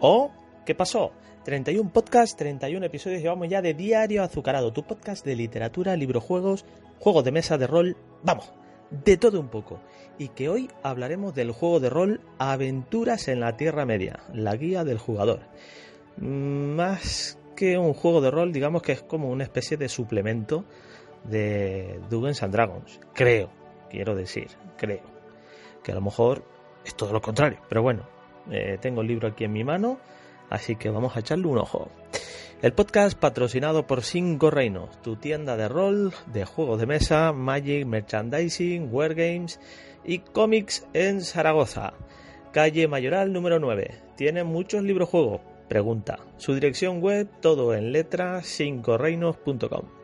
¿O qué pasó? 31 podcasts, 31 episodios llevamos ya de Diario Azucarado, tu podcast de literatura, librojuegos, juegos de mesa, de rol, vamos, de todo un poco. Y que hoy hablaremos del juego de rol Aventuras en la Tierra Media, la guía del jugador. Más que un juego de rol, digamos que es como una especie de suplemento de Dungeons and Dragons. Creo, quiero decir, creo. Que a lo mejor es todo lo contrario, pero bueno, eh, tengo el libro aquí en mi mano, así que vamos a echarle un ojo. El podcast patrocinado por Cinco Reinos, tu tienda de rol, de juegos de mesa, Magic, Merchandising, Wargames y cómics en Zaragoza. Calle Mayoral número 9. Tiene muchos libros juegos. Pregunta. Su dirección web, todo en letra, cincoreinos.com.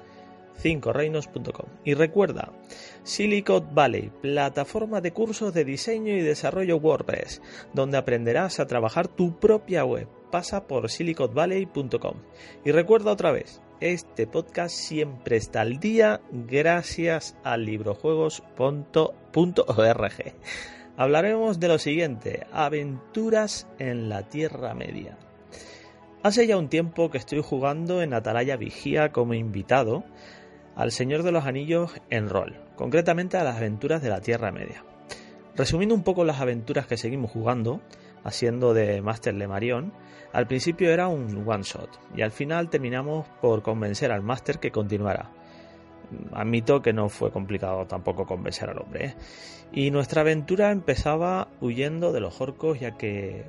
cincoreinos.com. Y recuerda, Silicon Valley, plataforma de cursos de diseño y desarrollo WordPress, donde aprenderás a trabajar tu propia web. Pasa por siliconvalley.com. Y recuerda otra vez, este podcast siempre está al día gracias a librojuegos.org. Hablaremos de lo siguiente, aventuras en la Tierra Media. Hace ya un tiempo que estoy jugando en Atalaya Vigía como invitado al Señor de los Anillos en rol, concretamente a las aventuras de la Tierra Media. Resumiendo un poco las aventuras que seguimos jugando, haciendo de Master Le Marion, al principio era un one shot y al final terminamos por convencer al Master que continuara. Admito que no fue complicado tampoco convencer al hombre. ¿eh? Y nuestra aventura empezaba huyendo de los orcos ya que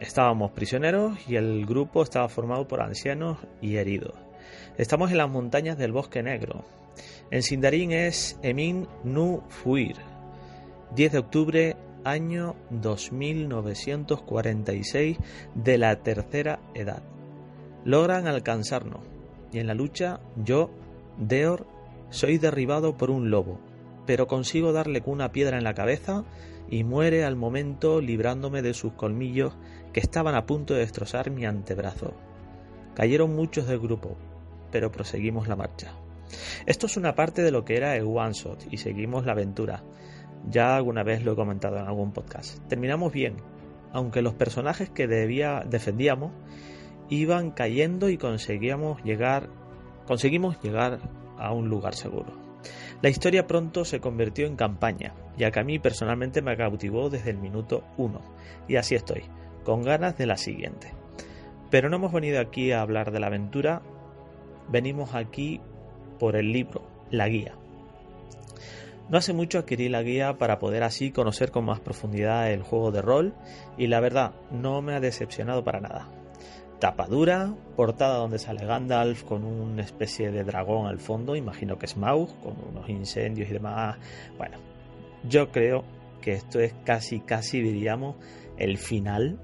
estábamos prisioneros y el grupo estaba formado por ancianos y heridos. Estamos en las montañas del Bosque Negro. En Sindarin es Emin Nu Fuir. 10 de octubre año 2946 de la tercera edad. Logran alcanzarnos y en la lucha yo, Deor, soy derribado por un lobo, pero consigo darle una piedra en la cabeza y muere al momento librándome de sus colmillos que estaban a punto de destrozar mi antebrazo. Cayeron muchos del grupo, pero proseguimos la marcha. Esto es una parte de lo que era el One Shot y seguimos la aventura. Ya alguna vez lo he comentado en algún podcast. Terminamos bien, aunque los personajes que debía, defendíamos iban cayendo y conseguíamos llegar, conseguimos llegar a un lugar seguro. La historia pronto se convirtió en campaña, ya que a mí personalmente me cautivó desde el minuto 1, y así estoy, con ganas de la siguiente. Pero no hemos venido aquí a hablar de la aventura, venimos aquí por el libro, la guía. No hace mucho adquirí la guía para poder así conocer con más profundidad el juego de rol y la verdad no me ha decepcionado para nada. Tapadura, portada donde sale Gandalf con una especie de dragón al fondo, imagino que es Smaug, con unos incendios y demás. Bueno, yo creo que esto es casi, casi diríamos el final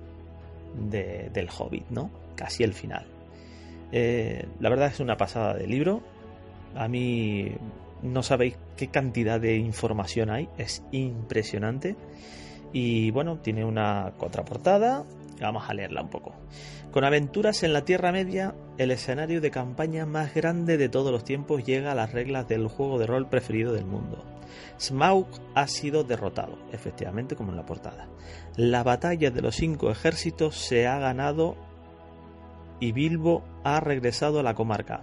del Hobbit, ¿no? Casi el final. Eh, la verdad es una pasada de libro. A mí no sabéis qué cantidad de información hay, es impresionante. Y bueno, tiene una contraportada, vamos a leerla un poco. Con aventuras en la Tierra Media, el escenario de campaña más grande de todos los tiempos llega a las reglas del juego de rol preferido del mundo. Smaug ha sido derrotado, efectivamente como en la portada. La batalla de los cinco ejércitos se ha ganado y Bilbo ha regresado a la comarca,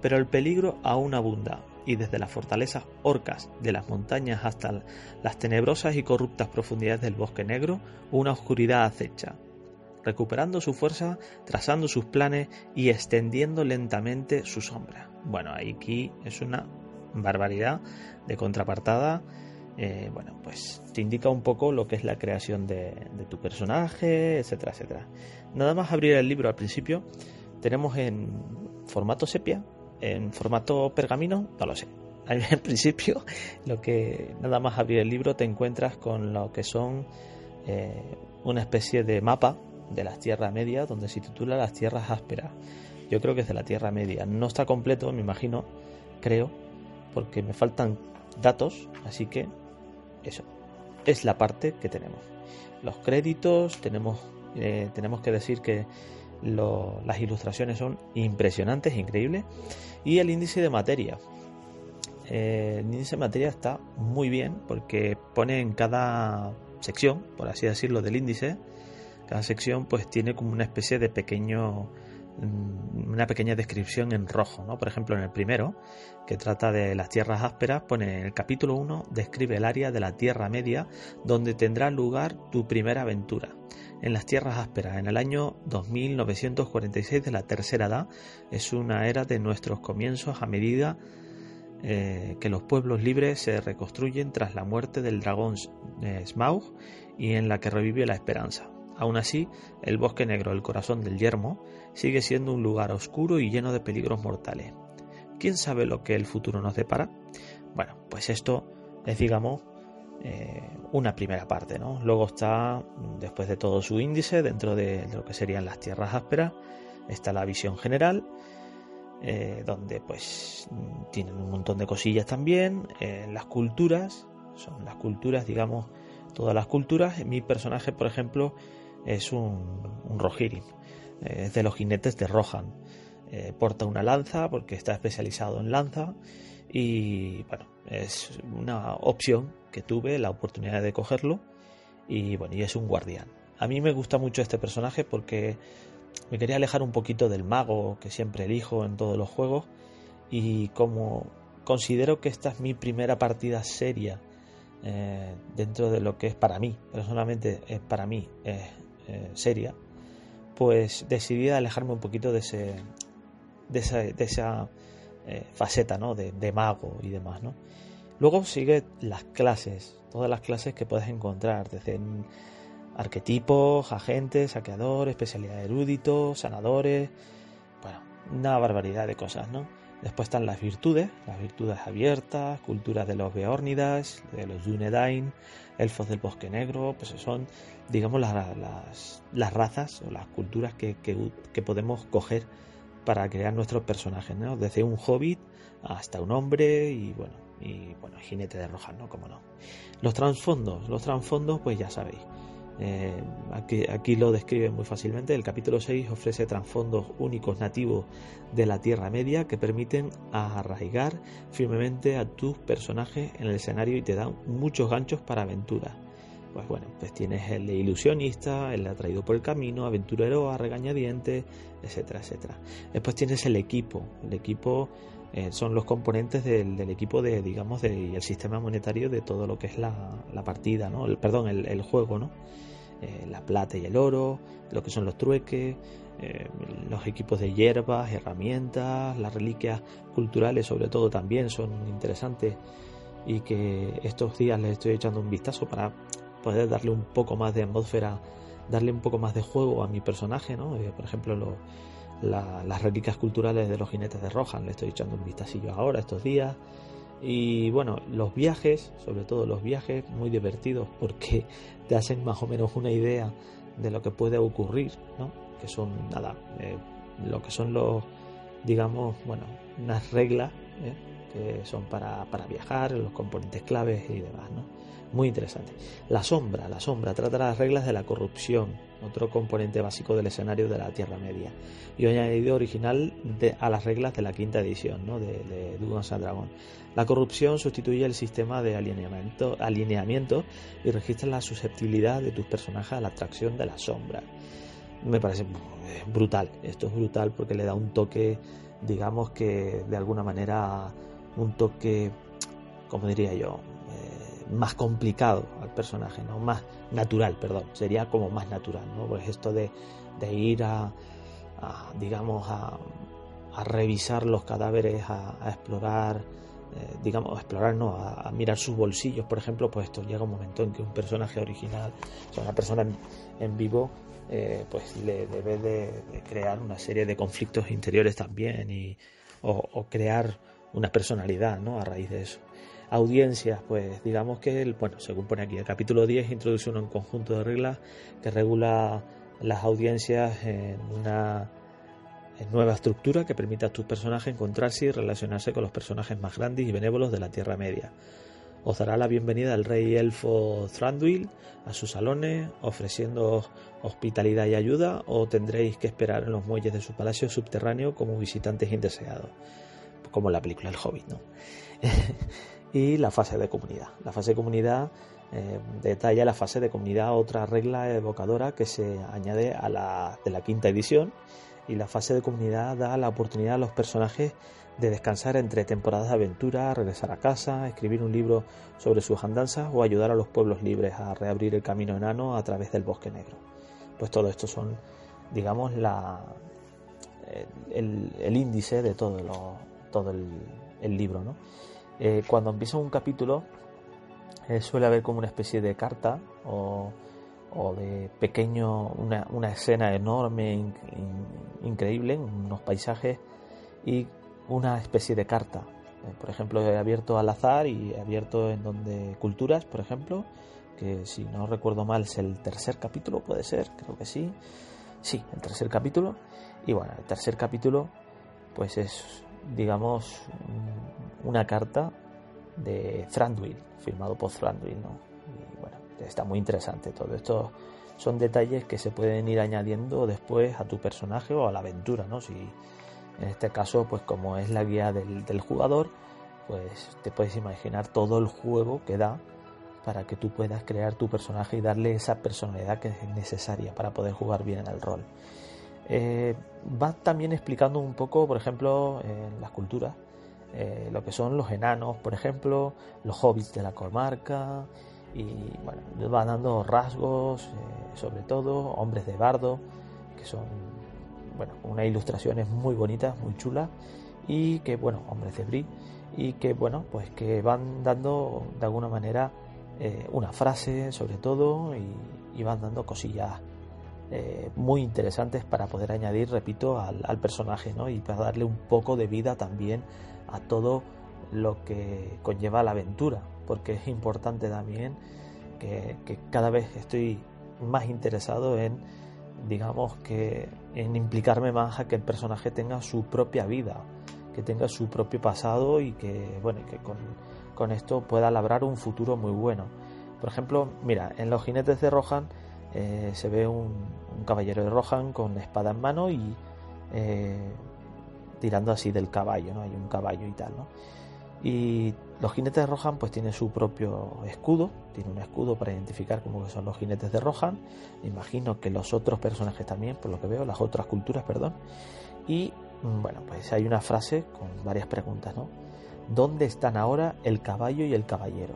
pero el peligro aún abunda y desde las fortalezas orcas de las montañas hasta las tenebrosas y corruptas profundidades del bosque negro, una oscuridad acecha. Recuperando su fuerza, trazando sus planes y extendiendo lentamente su sombra. Bueno, aquí es una barbaridad de contrapartada. Eh, bueno, pues te indica un poco lo que es la creación de, tu personaje, etcétera, etcétera. Nada más abrir el libro al principio, tenemos en formato sepia, en formato pergamino, no lo sé. Al principio, lo que nada más abrir el libro te encuentras con lo que son eh, una especie de mapa de las tierras medias donde se titula las tierras ásperas. Yo creo que es de la Tierra Media. No está completo, me imagino, creo, porque me faltan datos, así que eso es la parte que tenemos. Los créditos, tenemos, eh, tenemos que decir que las ilustraciones son impresionantes, increíbles. Y el índice de materia. Eh, el índice de materia está muy bien porque pone en cada sección, por así decirlo, del índice, Cada sección pues tiene como una especie de pequeño mm, una pequeña descripción en rojo, ¿no? Por ejemplo, en el primero, que trata de las tierras ásperas, pone en el capítulo 1 describe el área de la Tierra Media donde tendrá lugar tu primera aventura. En las tierras ásperas, en el año 2946 de la Tercera Edad, es una era de nuestros comienzos a medida eh, que los pueblos libres se reconstruyen tras la muerte del dragón eh, Smaug y en la que revive la esperanza. Aún así, el bosque negro, el corazón del yermo, sigue siendo un lugar oscuro y lleno de peligros mortales. ¿Quién sabe lo que el futuro nos depara? Bueno, pues esto es, digamos, eh, una primera parte, ¿no? Luego está, después de todo su índice, dentro de lo que serían las tierras ásperas, está la visión general, eh, donde pues tienen un montón de cosillas también, eh, las culturas, son las culturas, digamos, todas las culturas. Mi personaje, por ejemplo, es un, un Rohirrim, eh, es de los jinetes de Rohan. porta una lanza porque está especializado en lanza y bueno, es una opción que tuve, la oportunidad de cogerlo y bueno, y es un guardián. A mí me gusta mucho este personaje porque me quería alejar un poquito del mago que siempre elijo en todos los juegos y como considero que esta es mi primera partida seria eh, dentro de lo que es para mí, personalmente es para mí eh, seria, pues decidí alejarme un poquito de ese de esa, de eh, faceta ¿no? de, de, mago y demás. ¿no? Luego sigue las clases, todas las clases que puedes encontrar, desde arquetipos, agentes, saqueador, especialidad erudito, sanadores, bueno, una barbaridad de cosas, ¿no? Después están las virtudes, las virtudes abiertas, culturas de los Beórnidas, de los Dunedain, elfos del bosque negro, pues son, digamos, las, las, razas o las culturas que, que, podemos coger para crear nuestros personajes, ¿no? Desde un hobbit hasta un hombre y bueno, y bueno, jinete de roja, ¿no? Como no. Los trasfondos, los trasfondos, pues ya sabéis, eh, aquí, lo describe muy fácilmente. El capítulo 6 ofrece trasfondos únicos nativos de la Tierra Media que permiten arraigar firmemente a tus personajes en el escenario y te dan muchos ganchos para aventuras. Pues bueno, pues tienes el de ilusionista, el atraído por el camino, aventurero a regañadientes, etcétera, etcétera. Después tienes el equipo. El equipo eh, son los componentes del, equipo de, digamos, de, el sistema monetario de todo lo que es la, partida, ¿no? El, perdón, el, juego, ¿no? Eh, la plata y el oro, lo que son los trueques, eh, los equipos de hierbas, herramientas, las reliquias culturales sobre todo también son interesantes y que estos días les estoy echando un vistazo para poder darle un poco más de atmósfera, darle un poco más de juego a mi personaje, ¿no? Por ejemplo, las reliquias culturales de los jinetes de Rohan, le estoy echando un vistacillo ahora estos días. Y bueno, los viajes, sobre todo los viajes, muy divertidos porque te hacen más o menos una idea de lo que puede ocurrir, ¿no? Que son, nada, eh, lo que son los, digamos, bueno, unas reglas ¿eh? Que son para, para viajar, los componentes claves y demás, ¿no? Muy interesante. La sombra, la sombra trata las reglas de la corrupción, otro componente básico del escenario de la Tierra Media, y un añadido original a las reglas de la quinta edición ¿no? de, de Dungeons Dragon. La corrupción sustituye el sistema de alineamiento, alineamiento y registra la susceptibilidad de tus personajes a la atracción de la sombra. Me parece brutal, esto es brutal porque le da un toque, digamos que de alguna manera, un toque, como diría yo, más complicado al personaje, ¿no? Más natural, perdón, sería como más natural, ¿no? Pues esto de, de ir a, digamos, a, a, revisar los cadáveres, a, explorar, eh, digamos, a explorar, no, a, mirar sus bolsillos, por ejemplo, pues esto llega un momento en que un personaje original, o sea, una persona en, vivo, eh, pues le debe de, crear una serie de conflictos interiores también y, o crear una personalidad, ¿no? A raíz de eso audiencias, pues digamos que, el, bueno, según pone aquí, el capítulo 10 introduce un conjunto de reglas que regula las audiencias en una nueva estructura que permite a tus personajes encontrarse y relacionarse con los personajes más grandes y benévolos de la Tierra Media. Os dará la bienvenida el rey elfo Thranduil a sus salones, ofreciendo hospitalidad y ayuda, o tendréis que esperar en los muelles de su palacio subterráneo como visitantes indeseados, como la película El Hobbit, ¿no? y la fase de comunidad. La fase de comunidad eh, detalla la fase de comunidad, otra regla evocadora que se añade a la de la quinta edición. Y la fase de comunidad da la oportunidad a los personajes de descansar entre temporadas de aventura, regresar a casa, escribir un libro sobre sus andanzas o ayudar a los pueblos libres a reabrir el camino enano a través del bosque negro. Pues todo esto son, digamos, la, el, índice de todo, el, libro. ¿no? Eh, cuando empieza un capítulo eh, suele haber como una especie de carta o, de pequeño, una, escena enorme, increíble, unos paisajes y una especie de carta. Eh, por ejemplo, he abierto al azar y he abierto en donde culturas, por ejemplo, que si no recuerdo mal es el tercer capítulo, puede ser, creo que sí. Sí, el tercer capítulo. Y bueno, el tercer capítulo, pues es, digamos, una carta de Thranduil, firmado por Thranduil, ¿no? Y bueno, está muy interesante todo esto. Son detalles que se pueden ir añadiendo después a tu personaje o a la aventura, ¿no? Si en este caso, pues como es la guía del, jugador, pues te puedes imaginar todo el juego que da para que tú puedas crear tu personaje y darle esa personalidad que es necesaria para poder jugar bien en el rol. Eh, va también explicando un poco, por ejemplo, en las culturas, eh, lo que son los enanos, por ejemplo, los hobbits de la comarca, y bueno, va dando rasgos, eh, sobre todo, hombres de bardo, que son, bueno, unas ilustraciones muy bonitas, muy chulas, y que, bueno, hombres de brie, y que, bueno, pues que van dando de alguna manera una frase, sobre todo, y van dando cosillas eh, muy interesantes para poder añadir, repito, al, personaje ¿no? y para darle un poco de vida también a todo lo que conlleva la aventura, porque es importante también que, cada vez estoy más interesado en, digamos, que en implicarme más a que el personaje tenga su propia vida, que tenga su propio pasado y que, bueno, que con, con esto pueda labrar un futuro muy bueno. Por ejemplo, mira, en los jinetes de Rohan eh, se ve un, caballero de Rohan con espada en mano y eh, tirando así del caballo, ¿no? Hay un caballo y tal, ¿no? Y los jinetes de Rohan pues tienen su propio escudo, tiene un escudo para identificar cómo que son los jinetes de Rohan. Imagino que los otros personajes también, por lo que veo, las otras culturas, perdón. Y mm, bueno, pues hay una frase con varias preguntas, ¿no? ¿Dónde están ahora el caballo y el caballero?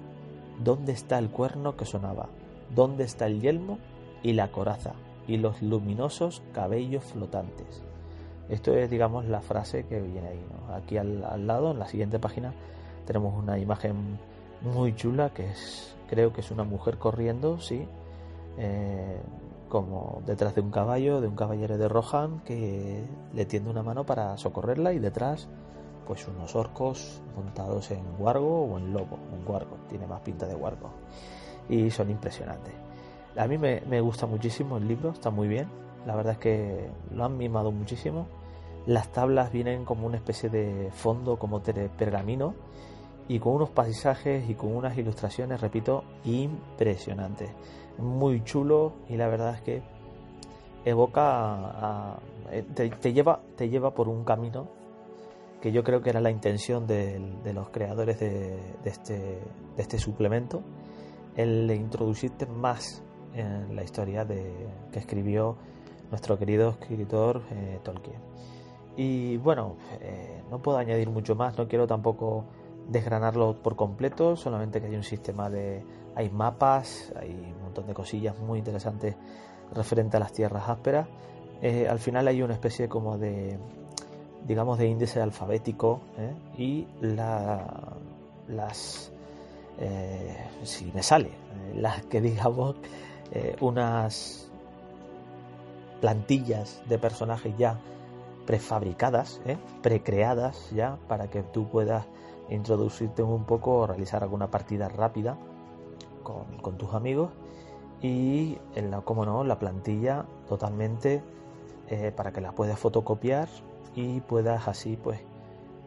¿Dónde está el cuerno que sonaba? ¿Dónde está el yelmo y la coraza y los luminosos cabellos flotantes. Esto es, digamos, la frase que viene ahí. Aquí al, lado, en la siguiente página, tenemos una imagen muy chula que es, creo que es una mujer corriendo, sí, eh, como detrás de un caballo, de un caballero de Rohan que le tiende una mano para socorrerla y detrás, pues unos orcos montados en guargo o en lobo, en guargo, tiene más pinta de guargo y son impresionantes. A mí me, gusta muchísimo el libro, está muy bien. La verdad es que lo han mimado muchísimo. Las tablas vienen como una especie de fondo, como pergamino, y con unos paisajes y con unas ilustraciones, repito, impresionantes. Muy chulo y la verdad es que evoca, eh, te, lleva, te lleva por un camino que yo creo que era la intención de, los creadores de, este, de este suplemento, el introducirte más en la historia de, que escribió nuestro querido escritor eh, Tolkien. Y bueno, eh, no puedo añadir mucho más, no quiero tampoco desgranarlo por completo, solamente que hay un sistema de... hay mapas, hay un montón de cosillas muy interesantes referente a las tierras ásperas. Eh, al final hay una especie como de, digamos, de índice alfabético y la, las... si me sale, las que digamos eh, unas plantillas de personajes ya prefabricadas, ¿eh? precreadas ya, para que tú puedas introducirte un poco o realizar alguna partida rápida con, tus amigos. Y, en la, como no, la plantilla totalmente eh, para que la puedas fotocopiar y puedas así pues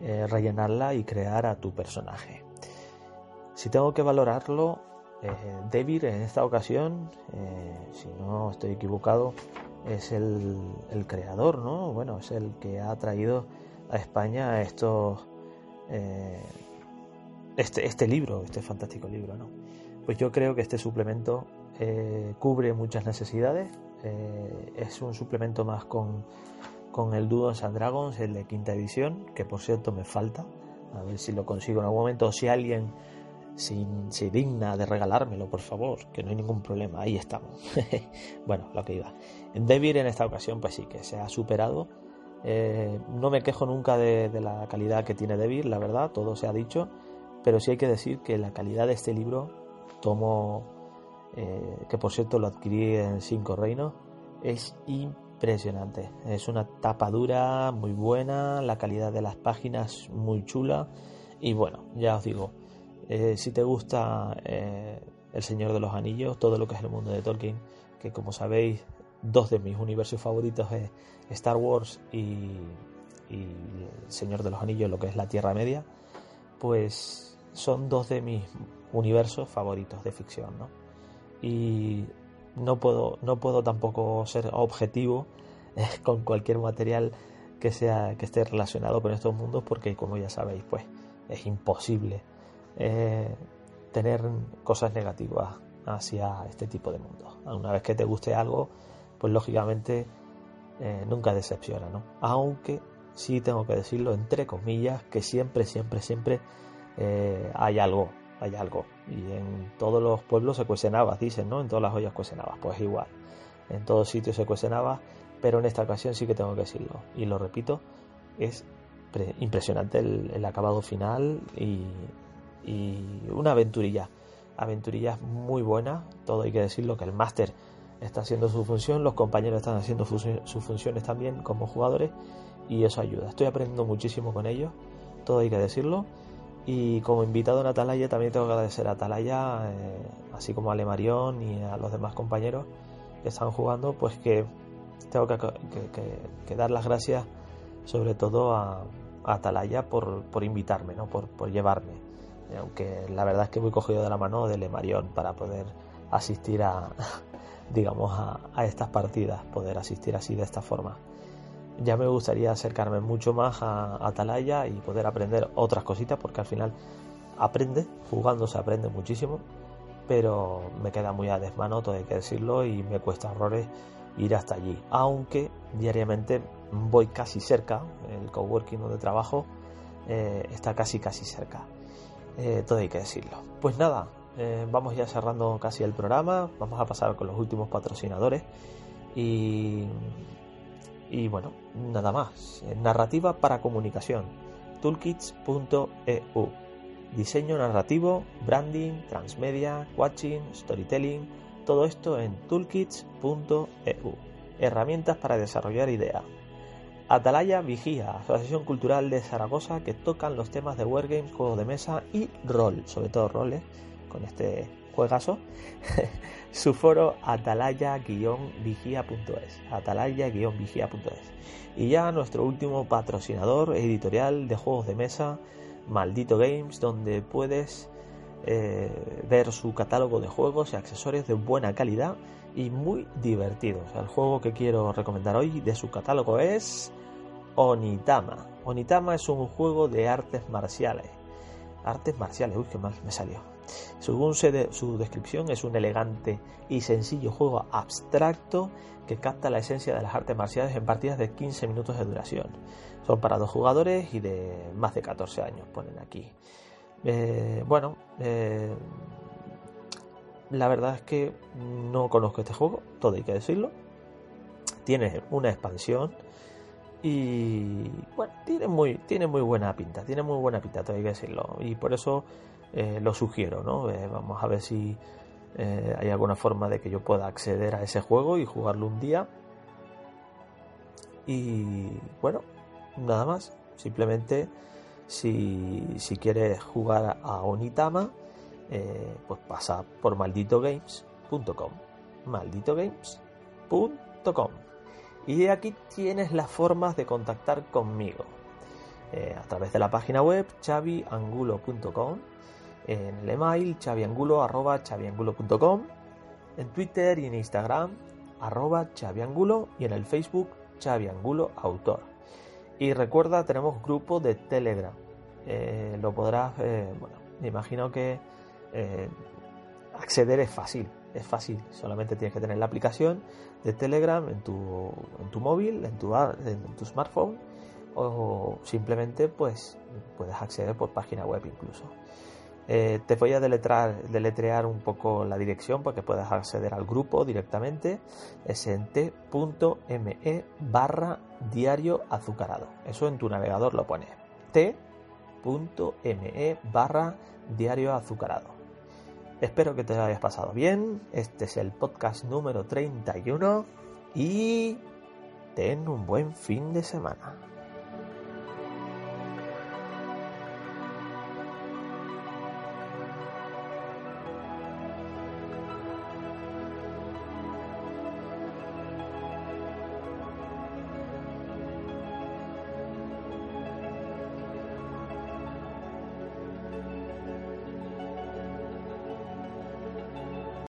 rellenarla y crear a tu personaje. Si tengo que valorarlo, eh, David en esta ocasión, eh, si no estoy equivocado, es el, creador, ¿no? Bueno, es el que ha traído a España estos, eh, este, este libro, este fantástico libro, ¿no? pues yo creo que este suplemento cubre muchas necesidades. es un suplemento más con, con el Duos and Dragons, el de quinta edición, que por cierto me falta. A ver si lo consigo en algún momento. Si alguien se digna de regalármelo, por favor, que no hay ningún problema. Ahí estamos. bueno, lo que iba. En Devir en esta ocasión, pues sí, que se ha superado. Eh, no me quejo nunca de, la calidad que tiene Devir, la verdad, todo se ha dicho. Pero sí hay que decir que la calidad de este libro, tomo, eh, que por cierto lo adquirí en Cinco Reinos, es impresionante. Es una tapa dura, muy buena, la calidad de las páginas muy chula. Y bueno, ya os digo, eh, si te gusta eh, El Señor de los Anillos, todo lo que es el mundo de Tolkien, que como sabéis, dos de mis universos favoritos es Star Wars y, El Señor de los Anillos, lo que es la Tierra Media, pues son dos de mis universos favoritos de ficción, ¿no? Y no puedo, no puedo tampoco ser objetivo eh, con cualquier material que sea que esté relacionado con estos mundos porque como ya sabéis pues es imposible tener cosas negativas hacia este tipo de mundo. Una vez que te guste algo, pues lógicamente eh, nunca decepciona, ¿no? Aunque sí tengo que decirlo entre comillas, que siempre, siempre, siempre eh, hay algo, hay algo. Y en todos los pueblos se cuecen habas, dicen, ¿no? En todas las ollas cuecen pues igual. En todos sitios se cuecen habas, pero en esta ocasión sí que tengo que decirlo. Y lo repito, es impresionante el acabado final y, y una aventurilla. Aventurilla muy buena, todo hay que decirlo que el máster está haciendo su función, los compañeros están haciendo sus funciones también como jugadores y eso ayuda. Estoy aprendiendo muchísimo con ellos, todo hay que decirlo. Y como invitado en Atalaya también tengo que agradecer a Atalaya, eh, así como a Lemarión y a los demás compañeros que están jugando, pues que tengo que, dar las gracias sobre todo a, Atalaya por, invitarme, ¿no? por llevarme aunque la verdad es que voy cogido de la mano de Lemarión para poder asistir a, digamos, a, estas partidas, poder asistir así de esta forma. Ya me gustaría acercarme mucho más a Atalaya y poder aprender otras cositas, porque al final aprende, jugando se aprende muchísimo, pero me queda muy a desmano, todo hay que decirlo, y me cuesta horrores ir hasta allí. Aunque diariamente voy casi cerca, el coworking donde trabajo eh, está casi casi cerca. Eh, todo hay que decirlo. Pues nada, eh, vamos ya cerrando casi el programa, vamos a pasar con los últimos patrocinadores y, y bueno, nada más. Narrativa para comunicación, toolkits.eu. Diseño narrativo, branding, transmedia, watching, storytelling, todo esto en toolkits.eu. Herramientas para desarrollar ideas. Atalaya Vigía, Asociación Cultural de Zaragoza, que tocan los temas de wargames, juegos de mesa y rol, sobre todo roles, con este juegazo. Su foro atalaya-vigía.es, atalaya-vigía.es. Y ya nuestro último patrocinador editorial de juegos de mesa, Maldito Games, donde puedes eh, ver su catálogo de juegos y accesorios de buena calidad y muy divertidos. El juego que quiero recomendar hoy de su catálogo es Onitama. Onitama es un juego de artes marciales. Artes marciales, uy, qué mal me salió. Según su descripción, es un elegante y sencillo juego abstracto que capta la esencia de las artes marciales en partidas de 15 minutos de duración. Son para dos jugadores y de más de 14 años, ponen aquí. Eh, bueno, eh, la verdad es que no conozco este juego, todo hay que decirlo. Tiene una expansión y bueno, tiene muy, tiene muy buena pinta, tiene muy buena pinta, todo hay que decirlo. Y por eso eh, lo sugiero, ¿no? Eh, vamos a ver si eh, hay alguna forma de que yo pueda acceder a ese juego y jugarlo un día. Y bueno, nada más. Simplemente si, si quieres jugar a Onitama, pues pasa por malditogames.com. Malditogames.com. Y aquí tienes las formas de contactar conmigo. Eh, a través de la página web chaviangulo.com, en el email chaviangulo.com, en Twitter y en Instagram arroba chaviangulo y en el Facebook chaviangulo autor. Y recuerda, tenemos grupo de Telegram. Eh, lo podrás, eh, bueno, me imagino que acceder es fácil, es fácil. Solamente tienes que tener la aplicación de Telegram en tu, móvil, en tu, smartphone o simplemente pues puedes acceder por página web incluso. Eh, te voy a deletrear un poco la dirección porque puedes acceder al grupo directamente. Es en t.me barra diario azucarado. Eso en tu navegador lo pones. t.me barra diario azucarado. Espero que te hayas pasado bien. Este es el podcast número 31 y ten un buen fin de semana.